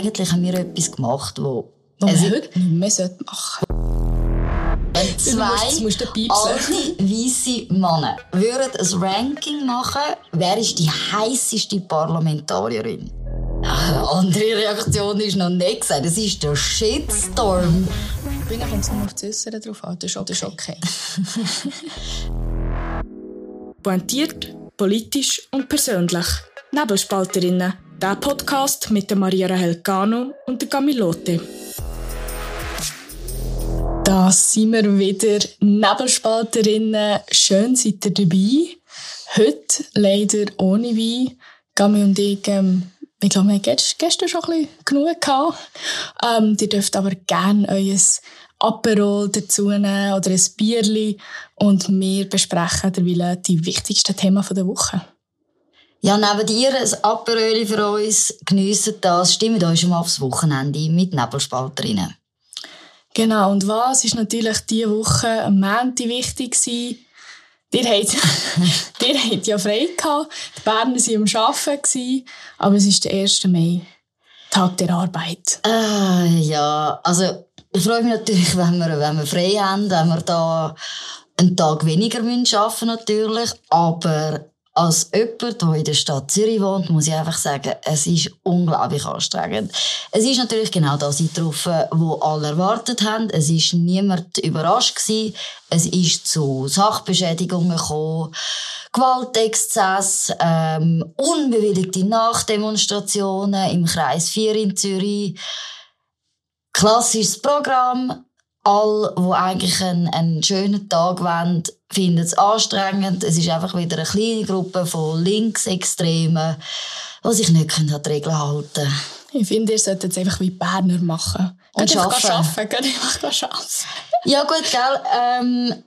eigentlich haben wir etwas gemacht, wo... Was wir heute nicht mehr machen wenn zwei musst, alte, weisse Männer würden ein Ranking machen, wer ist die heißeste Parlamentarierin? Eine andere Reaktion ist noch nicht gesagt. Das ist der Shitstorm. Ich bin jetzt nur auf das Äußere drauf an. Das ist okay. Pointiert, politisch und persönlich. Nebelspalterinnen. Der Podcast mit der Maria Rahel Cano und der Camilote. Da sind wir wieder Nebelspalterinnen. Schön seid ihr dabei. Heute leider ohne Wein. Gami und ich, ähm, ich glaube, wir haben gestern schon ein genug gehabt. Ähm, ihr dürft aber gerne euer Aperol dazu nehmen oder ein Bierli und wir besprechen derweil die wichtigsten Themen der Woche. Ja, neben dir ein Aperol für uns. Geniessen das. Stimmt euch schon mal aufs Wochenende mit Nebelspalterinnen. Genau, und was ist natürlich diese Woche am Montag wichtig gewesen? Ihr habt, ihr habt ja frei gehabt, die Berner waren am Arbeiten, aber es ist der 1. Mai, Tag der Arbeit. Äh, ja, also ich freue mich natürlich, wenn wir, wenn wir frei haben, wenn wir da einen Tag weniger arbeiten müssen, natürlich, aber als jemand, der in der Stadt Zürich wohnt, muss ich einfach sagen, es ist unglaublich anstrengend. Es ist natürlich genau das eingetroffen, was alle erwartet haben. Es ist niemand überrascht gewesen. Es ist zu Sachbeschädigungen gekommen, Gewaltexzess, ähm, unbewilligte Nachdemonstrationen im Kreis 4 in Zürich. Klassisches Programm. Alle, die eigentlich einen, einen schönen Tag wollen, finden es anstrengend. Es ist einfach wieder eine kleine Gruppe von Linksextremen, die sich nicht an die Regeln halten können. Ich finde, ihr solltet es einfach wie Berner machen. Und Geht arbeiten. arbeiten. Geht einfach arbeiten. Ja gut, gell. Ähm,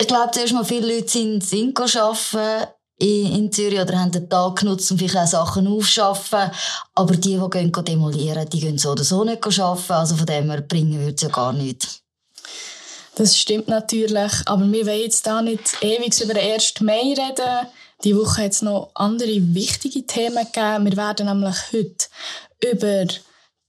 ich glaube, zuerst mal viele Leute sind, sind arbeiten in, in Zürich oder haben den Tag genutzt, um vielleicht auch Sachen aufzuschaffen. Aber die, die gehen demolieren, die gehen so oder so nicht arbeiten. Also von dem her bringen würde es ja gar nichts. Das stimmt natürlich, aber wir wollen jetzt da nicht ewig über den 1. Mai reden. Die Woche hat es noch andere wichtige Themen gegeben. Wir werden nämlich heute über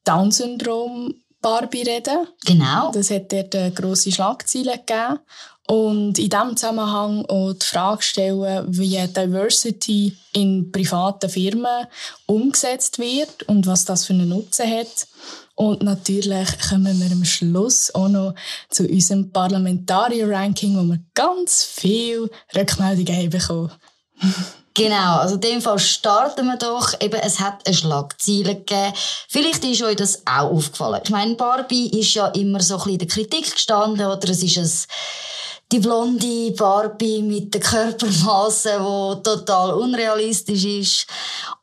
Down-Syndrom Barbie reden. Genau. Das hat dort grosse Schlagzeilen gegeben. Und in diesem Zusammenhang auch die Frage stellen, wie Diversity in privaten Firmen umgesetzt wird und was das für einen Nutzen hat. Und natürlich kommen wir am Schluss auch noch zu unserem Parlamentarier-Ranking, wo wir ganz viel Rückmeldungen haben bekommen. Genau, also in dem Fall starten wir doch. Eben, es hat eine Schlagzeile gegeben. Vielleicht ist euch das auch aufgefallen. Ich meine, Barbie ist ja immer so ein bisschen in der Kritik gestanden, oder es ist ein, die blonde Barbie mit den Körpermassen, die total unrealistisch ist.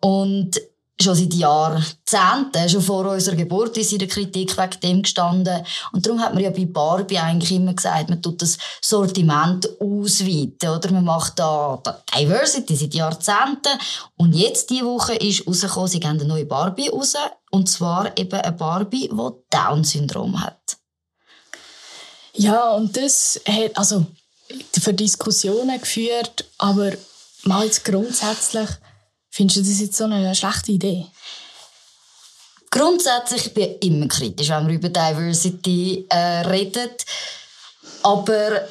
Und schon seit Jahrzehnten, schon vor unserer Geburt ist in der Kritik wegen dem gestanden. Und darum hat man ja bei Barbie eigentlich immer gesagt, man tut das Sortiment ausweiten, oder? Man macht da, Diversity seit Jahrzehnten. Und jetzt, diese Woche, ist rausgekommen, sie geben eine neue Barbie raus. Und zwar eben eine Barbie, die Down-Syndrom hat. Ja, und das hat, also, für Diskussionen geführt, aber mal jetzt grundsätzlich, Findest du das jetzt so eine schlechte Idee? Grundsätzlich bin ich immer kritisch, wenn wir über Diversity äh, reden. Aber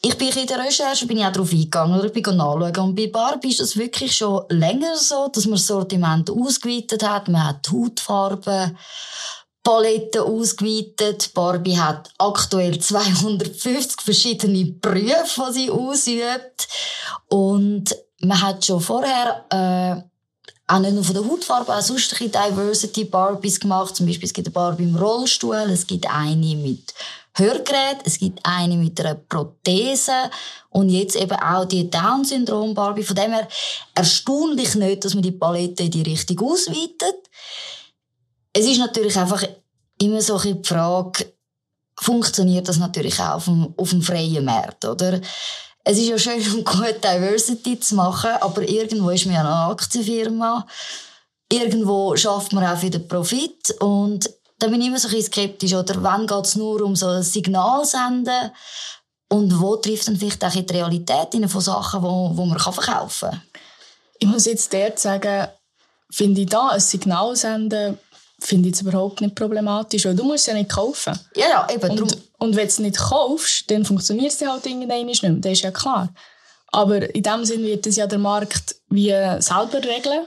ich bin in der Recherche bin ich auch darauf eingegangen oder bin nachschauen. Und bei Barbie ist das wirklich schon länger so, dass man das Sortiment ausgeweitet hat. Man hat Hautfarben, Paletten ausgeweitet. Barbie hat aktuell 250 verschiedene Berufe, die sie ausübt. Und man hat schon vorher äh, auch nicht nur von der Hautfarbe, auch sonstige Diversity Barbies gemacht. Zum Beispiel es gibt eine Barbie im Rollstuhl, es gibt eine mit Hörgerät, es gibt eine mit einer Prothese und jetzt eben auch die Down-Syndrom Barbie. Von dem her erstaunlich nicht, dass man die Palette in die Richtung ausweitet. Es ist natürlich einfach immer so die Frage, funktioniert das natürlich auch auf dem, auf dem freien Markt, oder? Es ist ja schön und gut, Diversity zu machen, aber irgendwo ist man ja eine Aktienfirma. Irgendwo schafft man auch den Profit. Und da bin ich immer so ein bisschen skeptisch. Oder wann geht es nur um so ein Signal senden? Und wo trifft dann vielleicht auch die Realität in von Sachen, wo, wo man verkaufen kann? Ich muss jetzt dort sagen, finde ich da ein Signal senden, finde ich es überhaupt nicht problematisch, weil du musst es ja nicht kaufen. Ja, ja, eben. Und, und wenn du es nicht kaufst, dann funktioniert es halt irgendwann nicht mehr. Das ist ja klar. Aber in dem Sinn wird es ja der Markt wie selber regeln.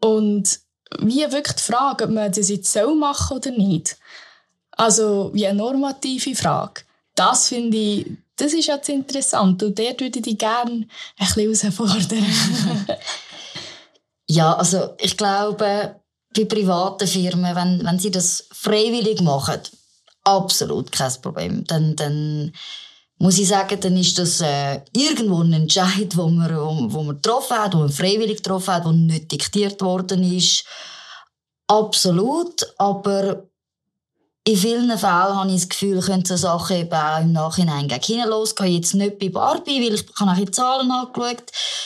Und wie wirklich die Frage, ob man das jetzt so machen oder nicht. Also wie eine normative Frage. Das finde ich, das ist jetzt interessant. Und dort würde ich dich gerne ein bisschen herausfordern. ja, also ich glaube, bei privaten Firmen, wenn, wenn sie das freiwillig machen, absolut kein Problem. Dann, dann muss ich sagen, dann ist das äh, irgendwo ein Entscheid, wo man, wo, wo man getroffen hat, wo man freiwillig getroffen hat, wo nicht diktiert worden ist. Absolut, aber in vielen Fällen habe ich das Gefühl, können so Sachen eben auch im Nachhinein gegen hinten losgehen. Jetzt nicht bei Barbie, weil ich habe auch die Zahlen angeschaut.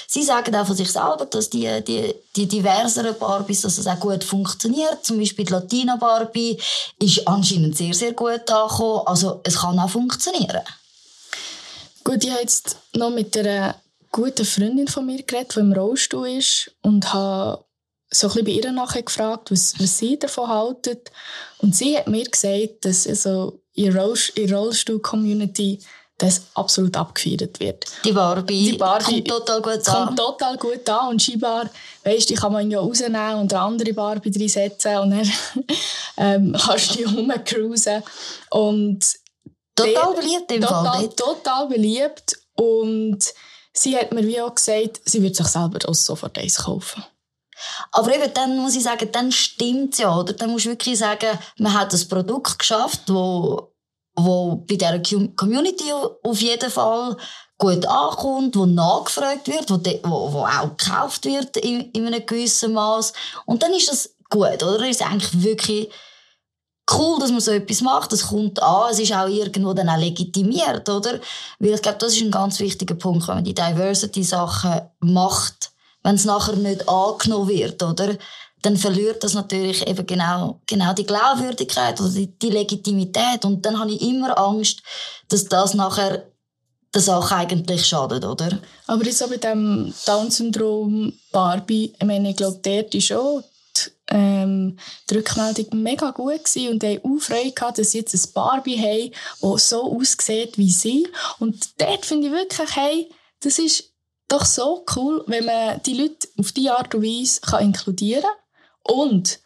Sie sagen auch von sich selber, dass die, die, die diverseren Barbies, dass es auch gut funktioniert. Zum Beispiel die Latina Barbie ist anscheinend sehr, sehr gut angekommen. Also es kann auch funktionieren. Gut, ich habe jetzt noch mit einer guten Freundin von mir geredet, die im Rollstuhl ist und habe so ein bisschen bei ihr nachher gefragt, was, was sie davon haltet. Und sie hat mir gesagt, dass also in der Rollstuhl-Community das absolut abgefeiert wird. Die Barbie, die Barbie kommt total gut an. Kommt total gut an und scheinbar, weißt, die kann man ja rausnehmen und eine andere Barbie reinsetzen und dann ähm, kannst du die rumcruisen. Und total beliebt im total, Fall. Total beliebt und sie hat mir wie auch gesagt, sie wird sich selber auch sofort eins kaufen. Aber eben, dann muss ich sagen, dann stimmt ja, oder? Dann musst du wirklich sagen, man hat ein Produkt geschafft, wo, wo bei dieser Community auf jeden Fall gut ankommt, wo nachgefragt wird, wo, wo, wo auch gekauft wird in, in einem gewissen Maß. Und dann ist das gut, oder? Ist eigentlich wirklich cool, dass man so etwas macht. Es kommt an, es ist auch irgendwo dann auch legitimiert, oder? Weil ich glaube, das ist ein ganz wichtiger Punkt, wenn man die Diversity-Sachen macht wenn es nachher nicht angenommen wird, oder? Dann verliert das natürlich eben genau, genau die Glaubwürdigkeit oder die, die Legitimität. Und dann habe ich immer Angst, dass das nachher der Sache eigentlich schadet, oder? Aber jetzt auch bei dem Down-Syndrom Barbie, ich meine, ich glaube, dort ist auch die, ähm, die Rückmeldung mega gut gewesen und die haben auch Freude gehabt, dass sie jetzt ein Barbie haben, das so aussieht wie sie. Und dort finde ich wirklich, hey, das ist doch so cool, wenn man die Leute auf diese Art und Weise kann inkludieren kann. Und,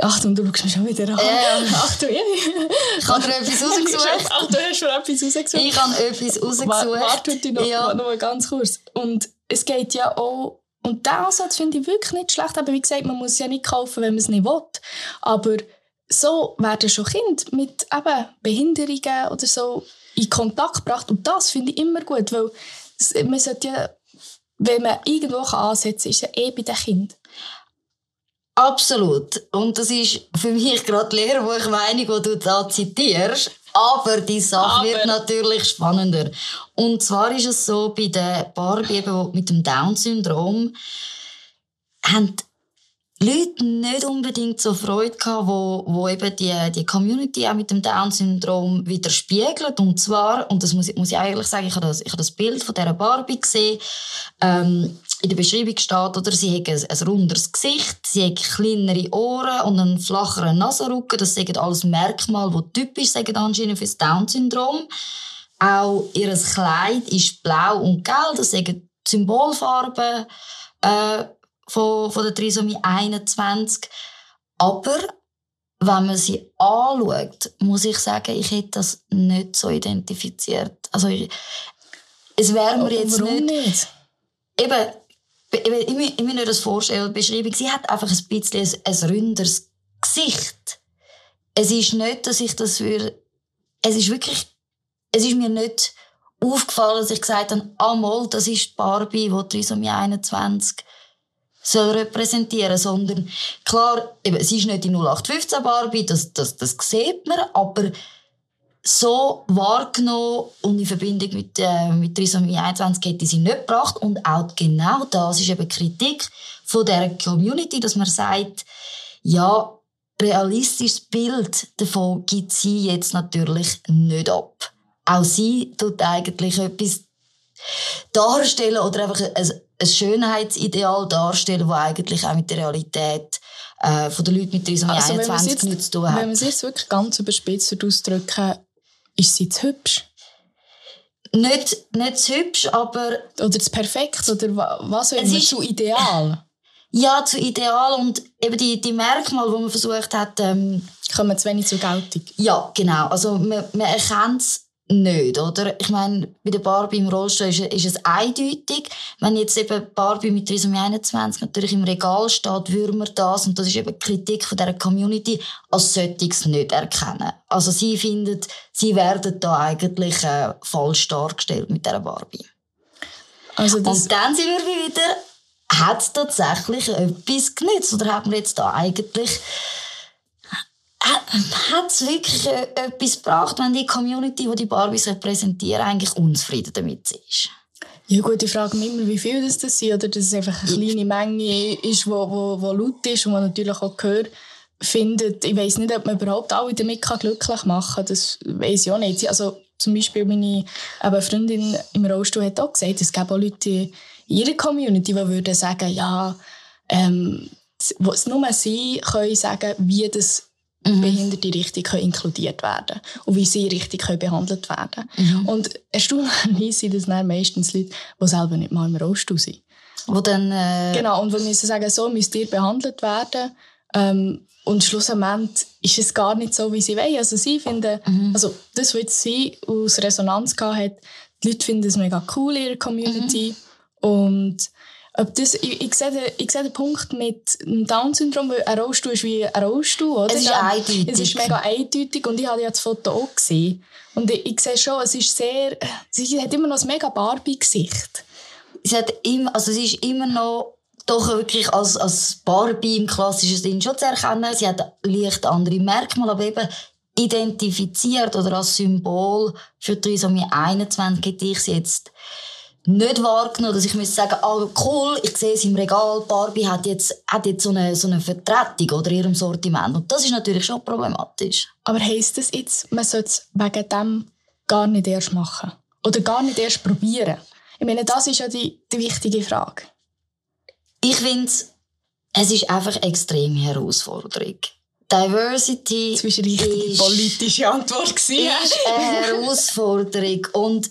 Achtung, du schaust mich schon wieder an. Ähm, Achtung, ja. Ich habe dir etwas rausgesucht. Ach, du hast schon etwas rausgesucht. Ich habe etwas rausgesucht. Warte noch, ja. noch ganz kurz. Und es geht ja auch, und diesen Ansatz finde ich wirklich nicht schlecht. Aber wie gesagt, man muss es ja nicht kaufen, wenn man es nicht will. Aber so werden schon Kinder mit eben Behinderungen oder so in Kontakt gebracht. Und das finde ich immer gut, weil man sollte ja wenn man irgendwo ansetzen kann, ist es eh bei den Kindern. Absolut. Und das ist für mich gerade die Lehrbuchmeinung, die du da zitierst. Aber die Sache Aber. wird natürlich spannender. Und zwar ist es so, bei den Barbie mit dem Down-Syndrom haben Leute nicht unbedingt so Freude gehabt, wo, wo eben die, die Community auch mit dem Down-Syndrom widerspiegelt. Und zwar, und das muss, muss ich eigentlich sagen, ich habe das, ich habe das Bild von dieser Barbie gesehen, ähm, in der Beschreibung steht, oder, sie hat ein, ein runderes Gesicht, sie hat kleinere Ohren und einen flacheren Nasenrücken. Das sind alles Merkmale, die typisch sind anscheinend für das Down-Syndrom. Auch ihr Kleid ist blau und gelb, das sind Symbolfarben, äh, von, von der Trisomie 21. Aber wenn man sie anschaut, muss ich sagen, ich hätte das nicht so identifiziert. Also ich, es wäre mir jetzt nicht, nicht? Eben, ich, ich, ich mir das vorstellen, Beschreibung, sie hat einfach ein bisschen ein, ein ründeres Gesicht. Es ist nicht, dass ich das für, es ist wirklich, es ist mir nicht aufgefallen, dass ich gesagt habe, ah, mal, das ist die Barbie, die Trisomie 21 soll repräsentieren, sondern klar, eben, sie ist nicht die 0815 Barbie, das, das, das sieht man, aber so wahrgenommen und in Verbindung mit, äh, mit Trisomie 21 hätte sie nicht gebracht und auch genau das ist eben Kritik von der Community, dass man sagt, ja, realistisches Bild davon gibt sie jetzt natürlich nicht ab. Auch sie tut eigentlich etwas darstellen oder einfach ein, ein Schönheitsideal darstellen, das eigentlich auch mit der Realität äh, von den Leuten mit Trisomie Also, wenn man es 21 jetzt, nichts zu tun wenn hat. man es jetzt wirklich ganz überspitzt ausdrücken, ist sie zu hübsch? Nicht, nicht zu hübsch, aber Oder zu perfekt? Oder wa- was auch immer, ist- zu ideal? ja, zu ideal und eben die, die Merkmale, die man versucht hat, ähm, Kommen zu wenig zur Geltung? Ja, genau. Also man, man erkennt es nicht, oder? Ich meine, bei der Barbie im Rollstuhl ist, ist es eindeutig. Wenn jetzt eben Barbie mit Trisomie 21 natürlich im Regal steht, würde man das, und das ist eben die Kritik von dieser Community, als solches nicht erkennen. Also sie findet, sie werden da eigentlich äh, falsch dargestellt mit dieser Barbie. Also Und dann sind wir wieder, hat es tatsächlich etwas genützt? Oder hat man jetzt da eigentlich, hat es wirklich äh, etwas gebracht, wenn die Community, die die Barbies repräsentieren, eigentlich unzufrieden damit ist? ja gut, ich frage mich immer, wie viel das, das sind, oder dass es einfach eine kleine Menge ist, die wo, wo, wo laut ist und man natürlich auch Gehör findet. Ich weiß nicht, ob man überhaupt alle damit glücklich machen kann, das weiß ich auch nicht. Also zum Beispiel meine eben Freundin im Rollstuhl hat auch gesagt, es gäbe auch Leute in ihrer Community, die würden sagen, ja, ähm, wo es nur sie können sagen, wie das Behinderte richtig inkludiert werden und wie sie richtig behandelt werden. Und erstaunlicherweise sind das dann meistens Leute, die selber nicht mal im Rollstuhl sind. Wo dann, äh, Genau, und wo müssen sagen, so müsst ihr behandelt werden. Ähm, und schlussendlich ist es gar nicht so, wie sie wollen. Also sie finden, also das, was jetzt sie aus Resonanz gehabt hat, die Leute finden es mega cool in ihrer Community. Und ob das, ich, ich, sehe den, ich sehe den Punkt mit dem Down-Syndrom, weil ein Rollstuhl ist wie ein Rollstuhl, oder? Es ist eindeutig. Es ist mega eindeutig und ich habe ja das Foto auch gesehen. Und ich, ich sehe schon, es ist sehr, sie hat immer noch ein mega Barbie-Gesicht. sie, hat immer, also sie ist immer noch doch wirklich als, als Barbie im klassischen Sinn schon zu erkennen. Sie hat leicht andere Merkmale, aber eben identifiziert oder als Symbol für Trisomie 21 hätte ich sie jetzt nicht wahrgenommen, dass ich müsste sagen, ah, cool, ich sehe es im Regal, Barbie hat jetzt, hat jetzt so eine, so eine Vertretung oder ihrem Sortiment. Und das ist natürlich schon problematisch. Aber heisst das jetzt, man sollte es wegen dem gar nicht erst machen? Oder gar nicht erst probieren? Ich meine, das ist ja die, die wichtige Frage. Ich finde, es ist einfach eine extreme Herausforderung. Diversity Das war eine richtige ist, politische Antwort. ist eine Herausforderung und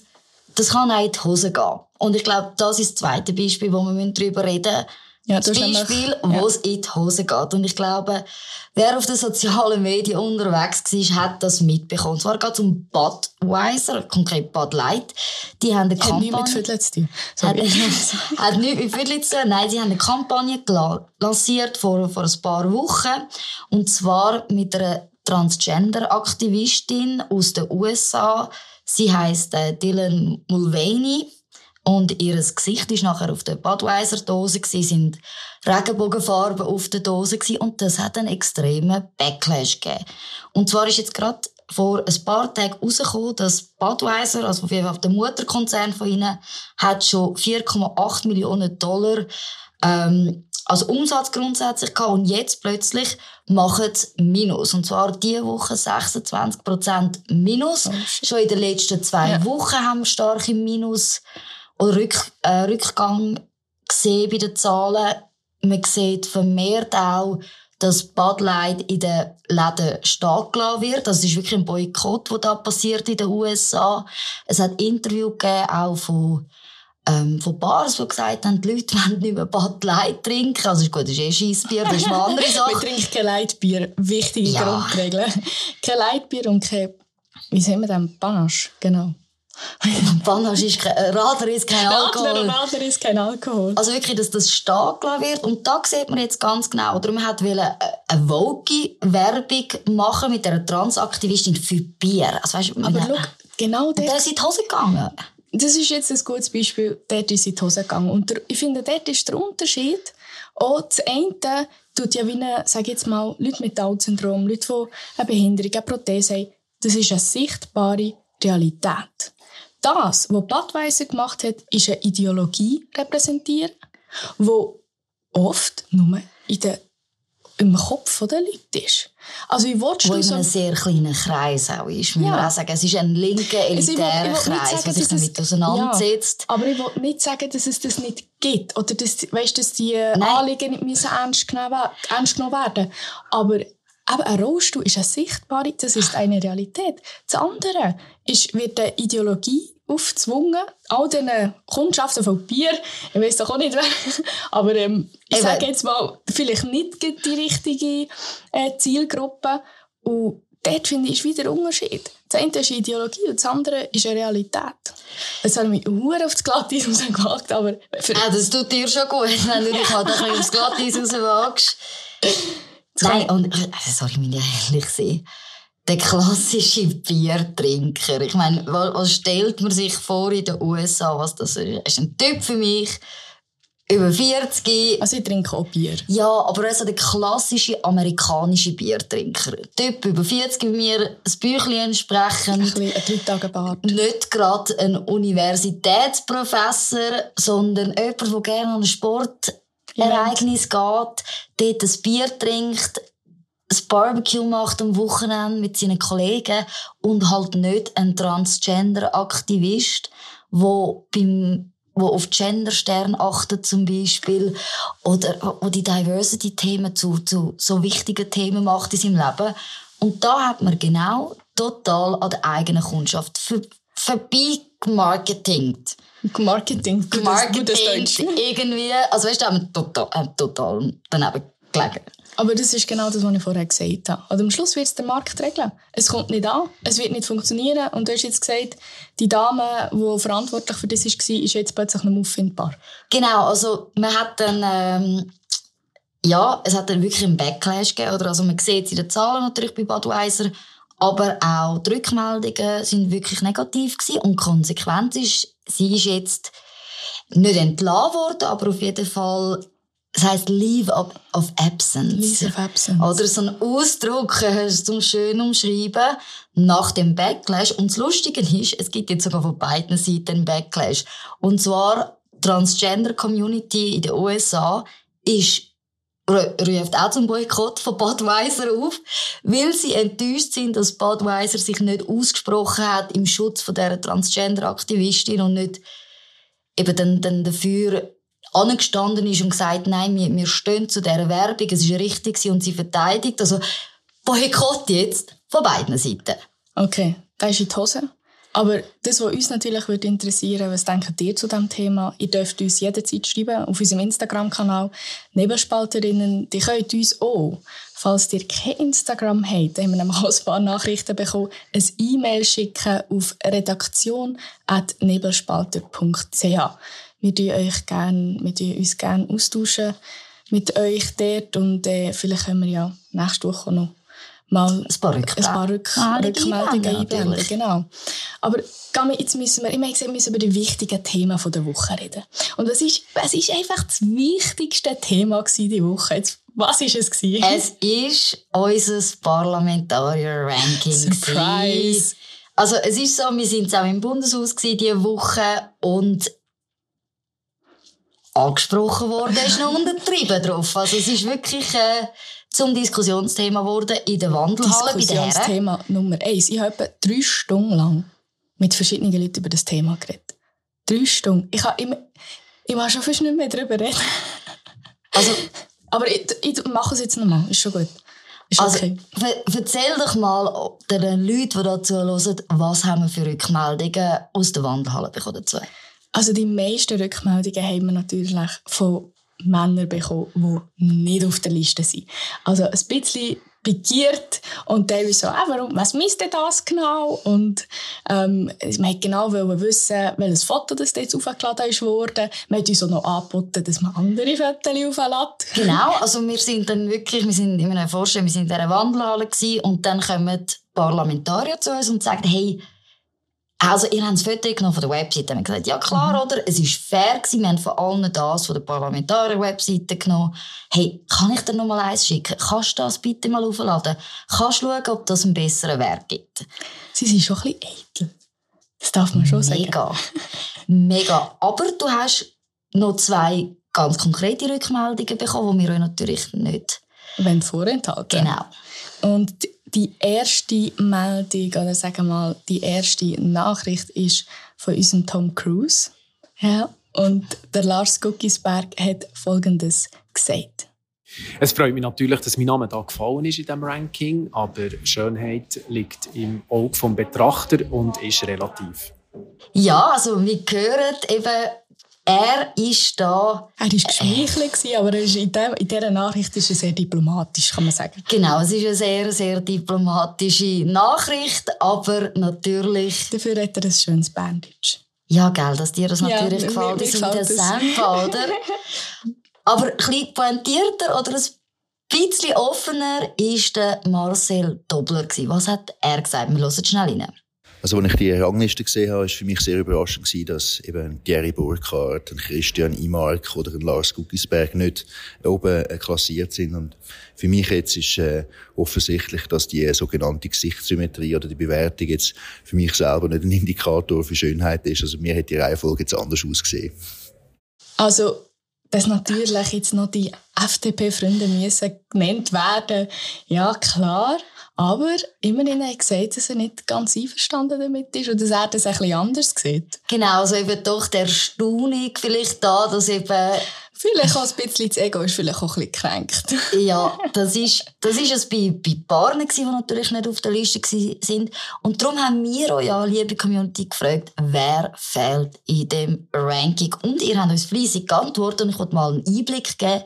das kann auch in die Hose gehen. Und ich glaube, das ist das zweite Beispiel, wo wir darüber reden müssen. Ja, Das du hast Beispiel, nämlich- wo ja. es in die Hose geht. Und ich glaube, wer auf den sozialen Medien unterwegs war, hat das mitbekommen. Und zwar geht es um Budweiser, konkret Bud Light. Die haben eine Hat nichts mit Kampagne... Viertel zu. Hat, hat nichts mit Viertel zu. Nein, sie haben eine Kampagne lanciert vor, vor ein paar Wochen. Und zwar mit einer Transgender-Aktivistin aus den USA. Sie heisst äh, Dylan Mulvaney. Und ihr Gesicht war nachher auf der Budweiser-Dose. Sie sind Regenbogenfarben auf der Dose. Gewesen. Und das hat einen extremen Backlash gegeben. Und zwar ist jetzt gerade vor ein paar Tagen herausgekommen, dass Budweiser, also auf jeden Fall der Mutterkonzern von ihnen, hat schon 4,8 Millionen Dollar ähm, als Umsatz grundsätzlich gehabt und jetzt plötzlich machen sie Minus. Und zwar diese Woche 26% Minus. Oh. Schon in den letzten zwei Ja. Wochen haben wir starke Minus oder Rück, äh, Rückgang gesehen bei den Zahlen. Man sieht vermehrt auch, dass Bud Light in den Läden stehen gelassen wird. Das ist wirklich ein Boykott, der da passiert in den USA. Es hat Interview gegeben, auch von ähm, von Bars, die gesagt haben, die Leute wollen nicht mehr Bud Light trinken. Also ist gut, das ist eh Scheissbier, das ist eine andere Man Sache. trinkt kein Leitbier. Wichtige Ja. Grundregel. kein Leitbier und kein, wie sagen wir das? Panache. Genau. Panache ist kein, äh, Radler ist kein Radler und Alkohol. Radler ist kein Alkohol. Also wirklich, dass das gelassen wird. Und da sieht man jetzt ganz genau, oder man hat wollen, äh, eine Vogue-Werbung machen mit einer Transaktivistin für Bier. Also, weißt, Aber man- schau, genau und da dort, ist in die Hose gegangen. Das ist jetzt ein gutes Beispiel, dort ist in die Hose gegangen. Und der, ich finde, dort ist der Unterschied, auch das eine tut ja wie eine, sag ich jetzt mal, Leute mit Down-Syndrom, Leute, die eine Behinderung, eine Prothese haben, das ist eine sichtbare Realität. Das, was Budweiser gemacht hat, ist eine Ideologie repräsentieren, wo oft nur in den im Kopf der Leute ist. Also wie willst Wo du in so... einem sehr kleinen Kreis auch ist, muss Ja. man auch sagen. Es ist ein linker, Also elitärer Kreis, sagen, der sich damit auseinandersetzt. Aber ich will nicht sagen, dass es das nicht gibt. Oder dass, weißt, dass die Nein. Anliegen nicht müssen ernst, genommen, ernst genommen werden Aber eben ein Rollstuhl ist eine sichtbare, das ist eine Realität. Das andere ist, wird eine Ideologie aufgezwungen, all diesen Kundschaften von Bier, ich weiß doch auch nicht wer, aber ähm, ich sage jetzt mal, vielleicht nicht die richtige äh, Zielgruppe. Und dort finde ich, ist wieder ein Unterschied. Das eine ist Ideologie und das andere ist eine Realität. Es hat mich hure auf das Glatteis rausgewagt, aber Ja, das tut dir schon gut, wenn du dich halt ein bisschen aufs Glatteis rauswagst. Nein, und, äh, sorry, ja ehrlich sein. Der klassische Biertrinker. Ich meine, was, stellt man sich vor in den USA, was das ist? Er ist ein Typ für mich, über 40. also ich trinke auch Bier. Ja, aber er ist so der klassische amerikanische Biertrinker. Typ über 40 wie mir, ein Büchlein Ein entsprechend. ein Drei-Tage-Bart. Nicht gerade ein Universitätsprofessor, sondern jemand, der gerne an ein Sportereignis geht, dort ein Bier trinkt, ein Barbecue macht am Wochenende mit seinen Kollegen und halt nicht ein Transgender-Aktivist, der beim wo auf Genderstern achtet zum Beispiel oder wo die Diversity-Themen zu, zu so wichtigen Themen macht in seinem Leben. Und da hat man genau total an der eigenen Kundschaft ver vorbei gemarketingt. Marketing, gutes, gutes Gemarketingt Deutsch. irgendwie. Also weißt du, haben wir total, haben total daneben gelegen. Aber das ist genau das, was ich vorher gesagt habe. Also am Schluss wird es der Markt regeln. Es kommt nicht an, es wird nicht funktionieren. Und du hast jetzt gesagt, die Dame, die verantwortlich für das war, ist jetzt plötzlich nicht auffindbar. Genau, also man hat dann, ähm, ja, es hat dann wirklich einen Backlash gegeben. Oder? Also man sieht es in den Zahlen natürlich bei Budweiser, aber auch die Rückmeldungen sind wirklich negativ gewesen. Und Konsequenz ist, sie ist jetzt nicht entlassen worden, aber auf jeden Fall, es heisst Leave of, of Absence. Leave of Absence. Oder so ein Ausdruck zum schön umschreiben nach dem Backlash. Und das Lustige ist, es gibt jetzt sogar von beiden Seiten einen Backlash. Und zwar Transgender Community in den USA ist ru- ruft auch zum Boykott von Budweiser auf, weil sie enttäuscht sind, dass Budweiser sich nicht ausgesprochen hat im Schutz von dieser Transgender-Aktivistin und nicht eben dann, dann dafür angestanden ist und gesagt, nein, wir, wir stehen zu dieser Werbung, es ist richtig und sie verteidigt. Also Boykott jetzt von beiden Seiten. Okay, das ist in die Hose. Aber das, was uns natürlich würde interessieren was denkt ihr zu diesem Thema? Ihr dürft uns jederzeit schreiben auf unserem Instagram-Kanal Nebelspalterinnen. Die könnt uns auch, falls ihr kein Instagram habt, haben wir nämlich auch ein paar Nachrichten bekommen, ein E-Mail schicken auf redaktion.nebelspalter.ch. Wir tun euch gern, wir tun uns gerne austauschen mit euch dort und äh, vielleicht können wir ja nächste Woche noch mal Ein paar Rückblenden. ein paar Rück Ah, Rückmeldungen einblenden. Genau. Aber jetzt müssen wir, ich meine, wir müssen über die wichtigen Themen der Woche reden. Und was ist, was ist einfach das wichtigste Thema diese Woche? Jetzt, was ist es gewesen? Es ist unser Parlamentarier-Ranking. Surprise. Also es ist so, wir sind auch im Bundeshaus diese Woche und angesprochen worden ist noch untertrieben drauf. Also es ist wirklich äh, zum Diskussionsthema geworden in der Wandelhalle bei den. Diskussionsthema Nummer eins. Ich habe etwa drei Stunden lang mit verschiedenen Leuten über das Thema geredet. Drei Stunden. Ich, habe immer, ich mag schon fast nicht mehr darüber reden. Also, Aber ich, ich mache es jetzt nochmal. Ist schon gut. Ist also okay. erzähl doch mal den Leuten, die dazu hören, was haben wir für Rückmeldungen aus der Wandelhalle bekommen dazu? Also die meisten Rückmeldungen haben wir natürlich von Männern bekommen, die nicht auf der Liste sind. Also ein bisschen pikiert und teilweise so, ah, warum, was misst denn das genau? Und ähm, man wollte genau wissen, welches Foto das jetzt aufgeladen worden. Man hat uns auch noch angeboten, dass man andere Fotos auflädt. Genau, also wir sind dann wirklich, wir sind in einer Vorstellung, wir sind in dieser Wandelhalle gewesen, und dann kommen die Parlamentarier zu uns und sagen, hey, also ihr habt ein Foto genommen von der Webseite. Haben gesagt, ja klar, oder? Es war fair gewesen, wir haben von allen das von der Parlamentarier-Webseite genommen. Hey, kann ich dir noch mal eins schicken? Kannst du das bitte mal aufladen? Kannst du schauen, ob das einen besseren Wert gibt? Sie sind schon ein bisschen eitel. Das darf man schon sagen. Mega. Mega. Aber du hast noch zwei ganz konkrete Rückmeldungen bekommen, die wir euch natürlich nicht wollen vorenthalten. Genau. Und die erste Meldung, oder sagen wir mal, die erste Nachricht ist von unserem Tom Cruise. Ja. Und der Lars Guckisberg hat Folgendes gesagt. Es freut mich natürlich, dass mein Name da gefallen ist in diesem Ranking, aber Schönheit liegt im Auge des Betrachter und ist relativ. Ja, also wir hören eben, er ist da. Er war geschmeichelt, aber er ist in, der, in dieser Nachricht ist er sehr diplomatisch, kann man sagen. Genau, es ist eine sehr, sehr diplomatische Nachricht, aber natürlich... Dafür hat er ein schönes Bandage. Ja, gell, dass dir das natürlich ja, gefällt, ist mit der Sempa, oder? aber ein bisschen pointierter oder ein bisschen offener war der Marcel Dobler. Was hat er gesagt? Wir hören schnell rein. Also, als ich die Rangliste gesehen habe, war für mich sehr überraschend gewesen, dass eben Thierry Burkhardt, ein Christian Imark oder ein Lars Guggisberg nicht oben äh, klassiert sind. Und für mich jetzt ist äh, offensichtlich, dass die sogenannte Gesichtssymmetrie oder die Bewertung jetzt für mich selber nicht ein Indikator für Schönheit ist. Also mir hätte die Reihenfolge jetzt anders ausgesehen. Also dass natürlich jetzt noch die FDP-Freunde müssen genannt werden. Ja, klar. Aber immerhin hat er gesagt, dass er nicht ganz einverstanden damit ist und dass er das ein bisschen anders sieht. Genau, also eben doch der Erstaunung vielleicht da, dass eben... Vielleicht auch ein bisschen das Ego ist vielleicht auch ein bisschen gekränkt. ja, das ist, das ist es bei, bei Paaren die natürlich nicht auf der Liste sind. Und darum haben wir euch ja, liebe Community, gefragt, wer fehlt in dem Ranking. Und ihr habt uns fleissig geantwortet und ich wollte mal einen Einblick geben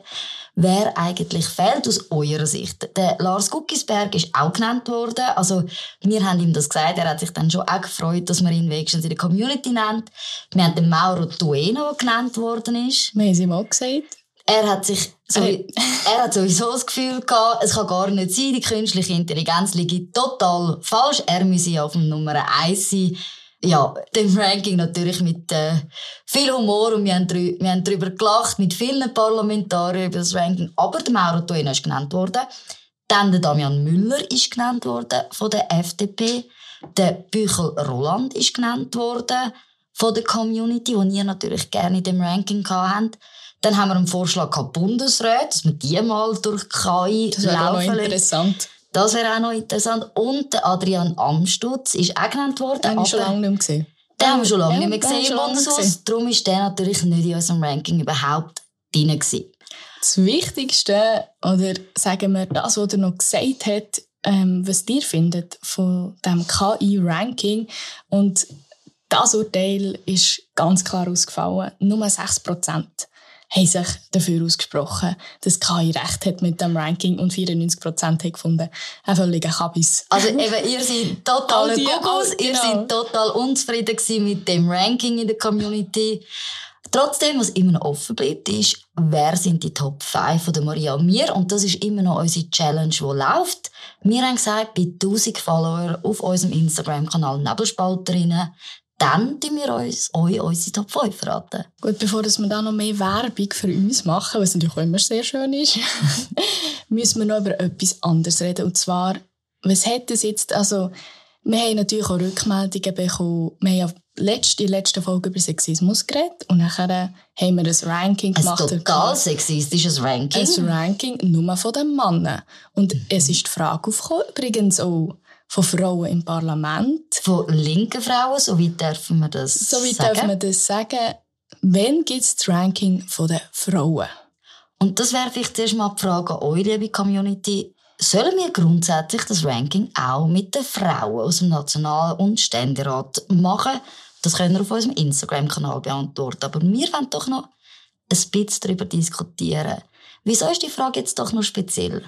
wer eigentlich fehlt aus eurer Sicht. Der Lars Guckisberg ist auch genannt worden. Also, wir haben ihm das gesagt. Er hat sich dann schon auch gefreut, dass man ihn wenigstens in der Community nennt. Wir haben den Mauro Tueno, der genannt worden ist. Wir haben es ihm auch gesagt. Er hat sich er hat sowieso das Gefühl gehabt, es kann gar nicht sein, die künstliche Intelligenz liegt total falsch. Er müsse auf dem Nummer 1 sein ja, dem Ranking natürlich mit äh, viel Humor und wir haben, wir haben darüber gelacht, mit vielen Parlamentariern über das Ranking. Aber der Mauro Tuina ist genannt worden. Dann der Damian Müller ist genannt worden von der FDP. Der Büchel Roland ist genannt worden von der Community, die ihr natürlich gerne in dem Ranking habt. Dann haben wir einen Vorschlag gehabt, Bundesrat, dass wir die mal durch KI das laufen lassen. interessant. Das wäre auch noch interessant. Und der Adrian Amstutz ist auch genannt worden. Den habe ich schon lange nicht mehr gesehen. Den haben wir schon lange ja, nicht mehr gesehen im Bundeshaus. Darum ist der natürlich nicht in unserem Ranking überhaupt drin gewesen. Das Wichtigste, oder sagen wir das, was er noch gesagt hat, ähm, was ihr findet von dem KI-Ranking. Und das Urteil ist ganz klar ausgefallen. Nur 6 Prozent haben sich dafür ausgesprochen, dass KI recht hat mit dem Ranking und 94% haben gefunden, ein völliger Kabis. Also eben, ihr seid total Googles, ihr genau. seid total unzufrieden mit dem Ranking in der Community. Trotzdem, was immer noch offen bleibt, ist, wer sind die Top 5 von der Maria und mir? Und das ist immer noch unsere Challenge, die läuft. Wir haben gesagt, bei 1000 Follower auf unserem Instagram-Kanal Nebelspalterinnen dann tun wir uns euch unsere Top 5 verraten. Gut, bevor wir dann noch mehr Werbung für uns machen, was natürlich auch immer sehr schön ist, müssen wir noch über etwas anderes reden. Und zwar, was hat es jetzt, also, wir haben natürlich auch Rückmeldungen bekommen. Wir haben letzte, die letzte Folge über Sexismus geredet und nachher haben wir ein Ranking gemacht. Ein total sexistisches Ranking. Ein Ranking nur von den Männern. Und mhm. es ist die Frage aufgekommen, übrigens auch, von Frauen im Parlament. Von linken Frauen, so wie dürfen wir das so wie sagen? dürfen wir das sagen. Wann gibt es das Ranking der Frauen? Und das wäre vielleicht zuerst mal die Frage an eure liebe Community. Sollen wir grundsätzlich das Ranking auch mit den Frauen aus dem National- und Ständerat machen? Das können wir auf unserem Instagram-Kanal beantworten. Aber wir wollen doch noch ein bisschen darüber diskutieren. Wieso ist die Frage jetzt doch noch speziell?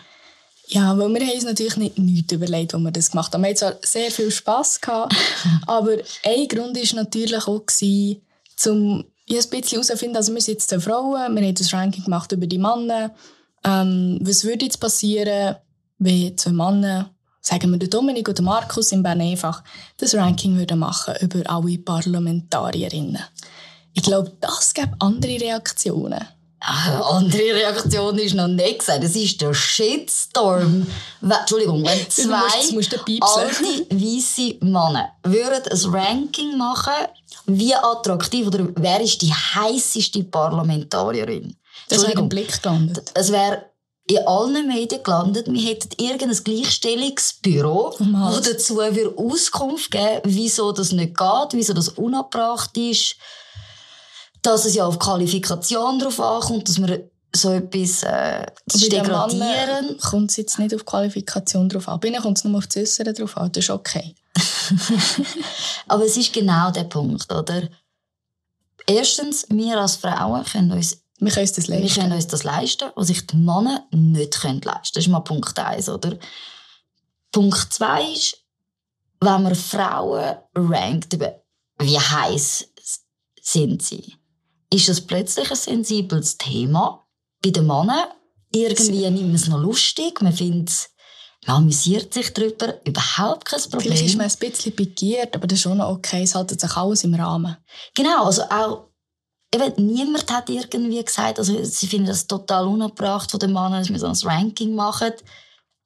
Ja, weil wir haben uns natürlich nicht nichts überlegt, als wir das gemacht haben. Wir hatten zwar sehr viel Spass, gehabt, aber ein Grund war natürlich auch, gewesen, um ein bisschen herauszufinden, also wir sind jetzt Frauen, wir haben das Ranking gemacht über die Männer. Ähm, was würde jetzt passieren, wenn zwei Männer, sagen wir der Dominik oder Markus in Bern einfach, das Ranking würden machen über alle Parlamentarierinnen? Ich glaube, das gibt andere Reaktionen. Eine andere Reaktion ist noch nicht gesagt. Es ist der Shitstorm. Entschuldigung, wenn zwei alte, weisse Männer würden ein Ranking machen, wie attraktiv oder wer ist die heißeste Parlamentarierin? Das wäre im Blick gelandet. Es wäre in allen Medien gelandet. Wir hätten irgendein Gleichstellungsbüro, das dazu für Auskunft geben wieso das nicht geht, wieso das unabbracht ist, dass es ja auf Qualifikation drauf ankommt, dass wir so etwas äh, degradieren. Kommt es jetzt nicht auf Qualifikation drauf an. Bei ihnen kommt es nur auf das Äußere drauf an. Das ist okay. Aber es ist genau der Punkt, oder? Erstens, wir als Frauen können uns Wir können uns das Wir leisten. können uns das leisten, was sich die Männer nicht können leisten Das ist mal Punkt eins, oder? Punkt zwei ist, wenn man Frauen rankt, wie heiß sind sie, ist das plötzlich ein sensibles Thema. Bei den Männern irgendwie nimmt man es noch lustig, man findet es, man amüsiert sich darüber, überhaupt kein Problem. Vielleicht ist man ein bisschen begehrt, aber das ist schon okay. Es haltet sich alles im Rahmen. Genau, also auch, eben, niemand hat irgendwie gesagt, also sie finden das total unabbracht von den Männern, dass wir so ein Ranking machen.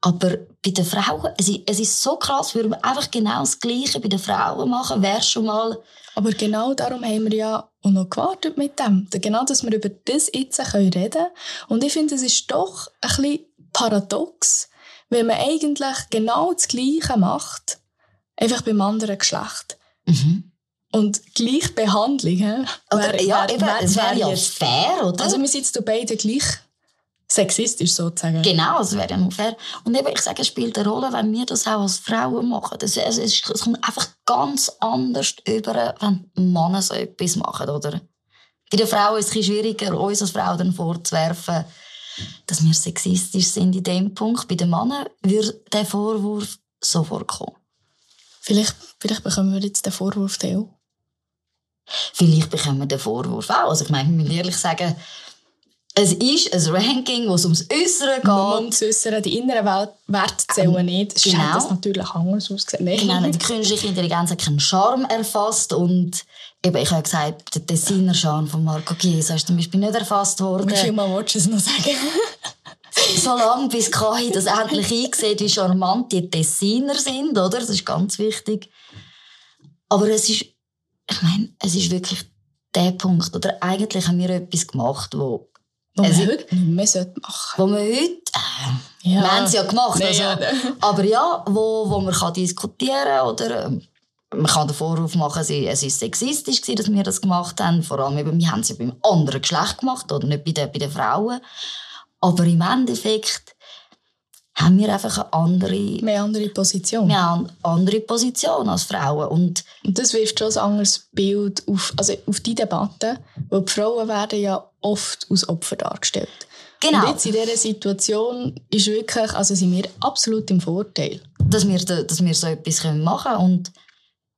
Aber bei den Frauen, es ist, es ist so krass, würden wir einfach genau das Gleiche bei den Frauen machen, wäre schon mal, Aber genau darum haben wir ja auch noch gewartet mit dem. Genau, dass wir über das jetzt reden können. Und ich finde, es ist doch ein bisschen paradox, wenn man eigentlich genau das Gleiche macht, einfach beim anderen Geschlecht. mhm. Und Gleichbehandlung, hä? oder, Wär- ja, wär- eben, wär- es wäre wär ja fair, oder? Also wir sind jetzt beide gleich sexistisch sozusagen. Genau, es wäre ja nur fair. Und eben, ich sage, es spielt eine Rolle, wenn wir das auch als Frauen machen. Es, es, es, es kommt einfach ganz anders über, wenn Männer so etwas machen, oder? Bei den Frauen ist es schwieriger, uns als Frauen dann vorzuwerfen, dass wir sexistisch sind in dem Punkt. Bei den Männern würde der Vorwurf sofort kommen. Vielleicht, vielleicht bekommen wir jetzt den Vorwurf auch. Vielleicht bekommen wir den Vorwurf auch. Also ich meine, wir müssen ehrlich sagen, es ist ein Ranking, wo es ums Äußere geht. muss äußern, die inneren Welt- Werte zählen nicht. Es genau. hat das natürlich anders ausgesehen. Genau, die künstliche Intelligenz hat keinen Charme erfasst und eben, ich habe gesagt, der Tessiner Charme von Marco Chiesa ist zum Beispiel nicht erfasst worden. Wie viel Mal willst du es noch sagen? so lange, bis KI das endlich einsieht, wie charmant die Tessiner sind, oder? Das ist ganz wichtig. Aber es ist, ich meine, es ist wirklich der Punkt, oder eigentlich haben wir etwas gemacht, wo, Was Es- man heute nicht mehr sollte machen wo wir heute, äh, Ja. wir haben es ja gemacht, also, ja, aber ja, wo, wo man kann diskutieren oder ähm, man kann den Vorwurf machen, es ist sexistisch gewesen, dass wir das gemacht haben. Vor allem eben, wir haben es ja beim anderen Geschlecht gemacht oder nicht bei den, bei den Frauen. Aber im Endeffekt haben wir einfach eine andere, eine andere Position. wir haben eine andere Position als Frauen. Und Und das wirft schon ein anderes Bild auf, also auf die Debatte, weil die Frauen werden ja oft als Opfer dargestellt. genau, Und jetzt in dieser Situation ist wirklich, also sind wir absolut im Vorteil. dass wir, da- dass wir so etwas machen können. Und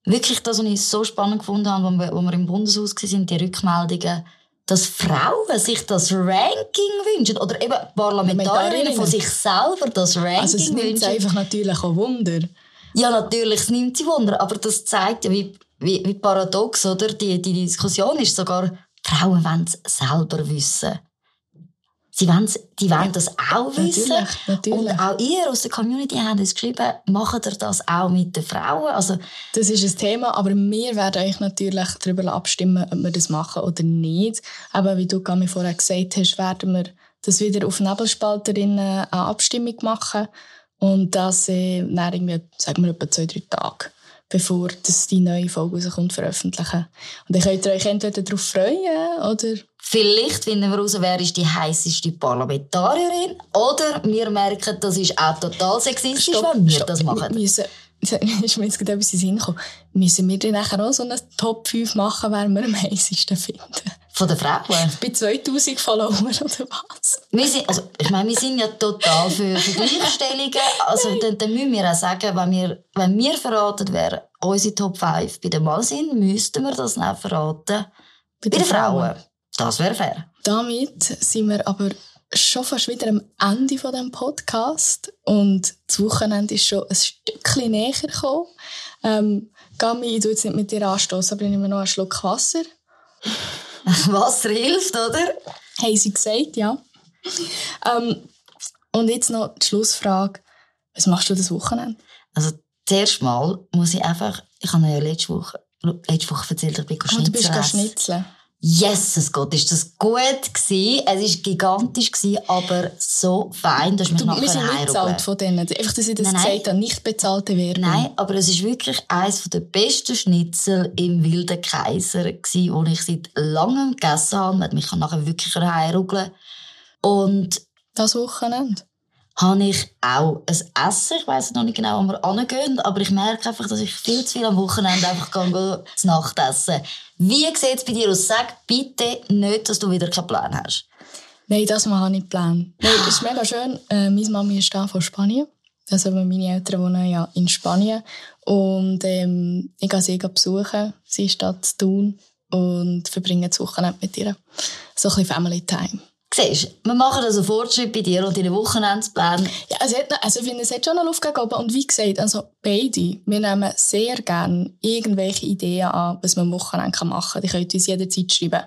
wirklich das, was ich so spannend gefunden habe, als wir, als wir im Bundeshaus waren, die Rückmeldungen, dass Frauen sich das Ranking wünschen. Oder eben Parlamentarierinnen von sich selber das Ranking Also es nimmt wünschen. einfach natürlich auch Wunder. Ja, natürlich, es nimmt sie Wunder. Aber das zeigt ja, wie, wie, wie paradox, oder? Die, die Diskussion ist sogar, Frauen wollen es selber wissen. Sie wollen, die wollen das auch wissen. Natürlich, natürlich. Und auch ihr aus der Community habt uns geschrieben, macht ihr das auch mit den Frauen? Also, Das ist ein Thema, aber wir werden euch natürlich darüber abstimmen, ob wir das machen oder nicht. Aber wie du Gami vorher gesagt hast, werden wir das wieder auf Nebelspalterinnen eine Abstimmung machen und das äh, dann irgendwie, sagen wir, etwa zwei, drei Tage, bevor das die neue Folge rauskommt, veröffentlichen. Und dann könnt ihr euch entweder darauf freuen oder vielleicht finden wir heraus, wer ist die heißeste Parlamentarierin. Oder wir merken, das ist auch total sexistisch, wenn wir stopp. das machen. Wir Müssen, ist mir jetzt gerade etwas in den Sinn gekommen. Müssen wir dann nachher auch so eine Top 5 machen, wer wir am heißesten finden? Von den Frauen. Bei 2000 Follower oder was? Wir sind, also, ich meine, wir sind ja total für, Gleichstellungen. Also, dann, dann müssen wir auch sagen, wenn wir, wenn wir verraten, wer unsere Top 5 bei den Mann sind, müssten wir das auch verraten bei den Frauen. Das wäre fair. Damit sind wir aber schon fast wieder am Ende von dem Podcast und das Wochenende ist schon ein Stückchen näher gekommen. Ähm, Gami, ich tue jetzt nicht mit dir anstoßen, aber ich nehme noch einen Schluck Wasser. Wasser hilft, oder? Haben sie gesagt, ja. Ähm, und jetzt noch die Schlussfrage. Was machst du das Wochenende? Also, zuerst mal muss ich einfach, ich habe ja letzte Woche, letzte Woche erzählt, ich bin Oh, du bist Schnitzel gar essen. schnitzeln. Jesus Gott, ist das gut gewesen. Es ist gigantisch gewesen, aber so fein, dass du, nachher Wir sind nicht bezahlt von denen. Einfach, dass ich das Nein, nein. gesagt habe, nicht bezahlte Werbung. Nein, aber es ist wirklich eines der besten Schnitzel im Wilden Kaiser gsi, wo ich seit langem gegessen habe. Man hat mich nachher wirklich heimrugeln. Und Das Wochenende. Habe ich auch ein Essen. Ich weiss noch nicht genau, wo wir hingehen, aber ich merke einfach, dass ich viel zu viel am Wochenende einfach gehe, zu Nacht essen. Wie sieht es bei dir aus? Sag bitte nicht, dass du wieder keinen Plan hast. Nein, das mal habe ich nicht geplant. Nein, das ist mega schön. Äh, meine Mami ist da von Spanien. Also meine Eltern wohnen ja in Spanien. Und ähm, ich gehe sie besuchen. Sie ist da zu tun und verbringe das Wochenende mit ihr. So ein bisschen Family Time. Siehst du, wir machen also Fortschritt bei dir und deine Wochenendspläne. Ja, es hat, also ich finde, es hat schon noch Luft gegeben. Und wie gesagt, also beide, wir nehmen sehr gerne irgendwelche Ideen an, was man am Wochenende machen kann. Die könnt uns jederzeit schreiben.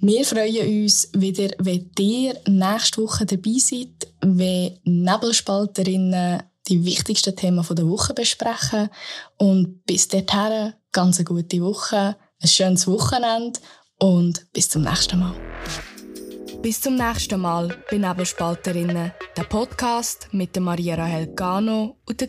Wir freuen uns wieder, wenn ihr nächste Woche dabei seid, wenn Nebelspalterinnen die wichtigsten Themen der Woche besprechen. Und bis dahin, ganz eine gute Woche, ein schönes Wochenende und bis zum nächsten Mal. Bis zum nächsten Mal bei Nebelspalterinnen, der Podcast mit Maria Rahel Gano und der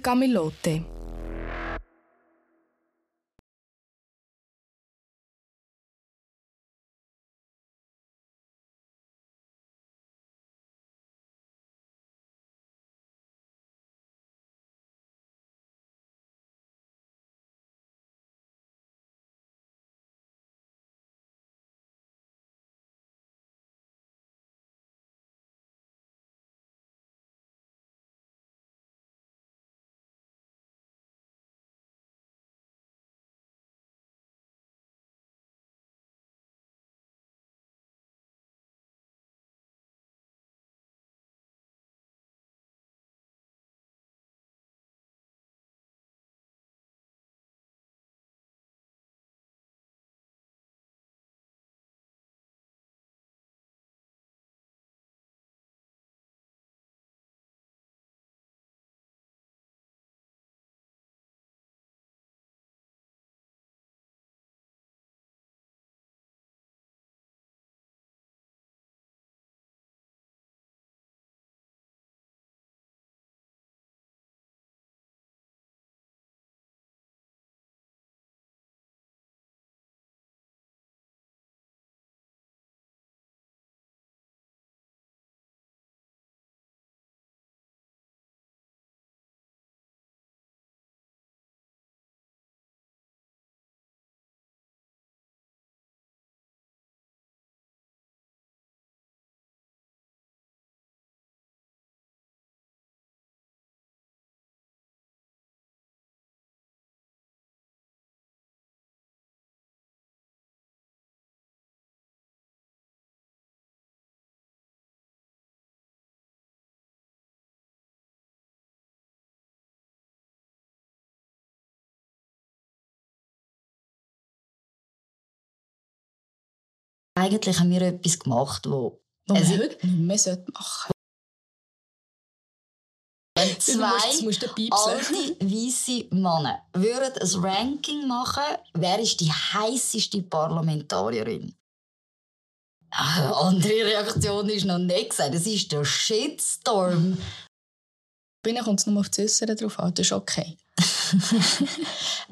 Eigentlich haben wir etwas gemacht, wo Es- heute nicht mehr sollte machen sollte. zwei alte, weisse Männer würden ein Ranking machen, wer ist die heißeste Parlamentarierin? Eine andere Reaktion ist noch nicht gesagt. Das ist der Shitstorm. Bei ihnen kommt es nur auf das Äußere drauf an. Das ist okay.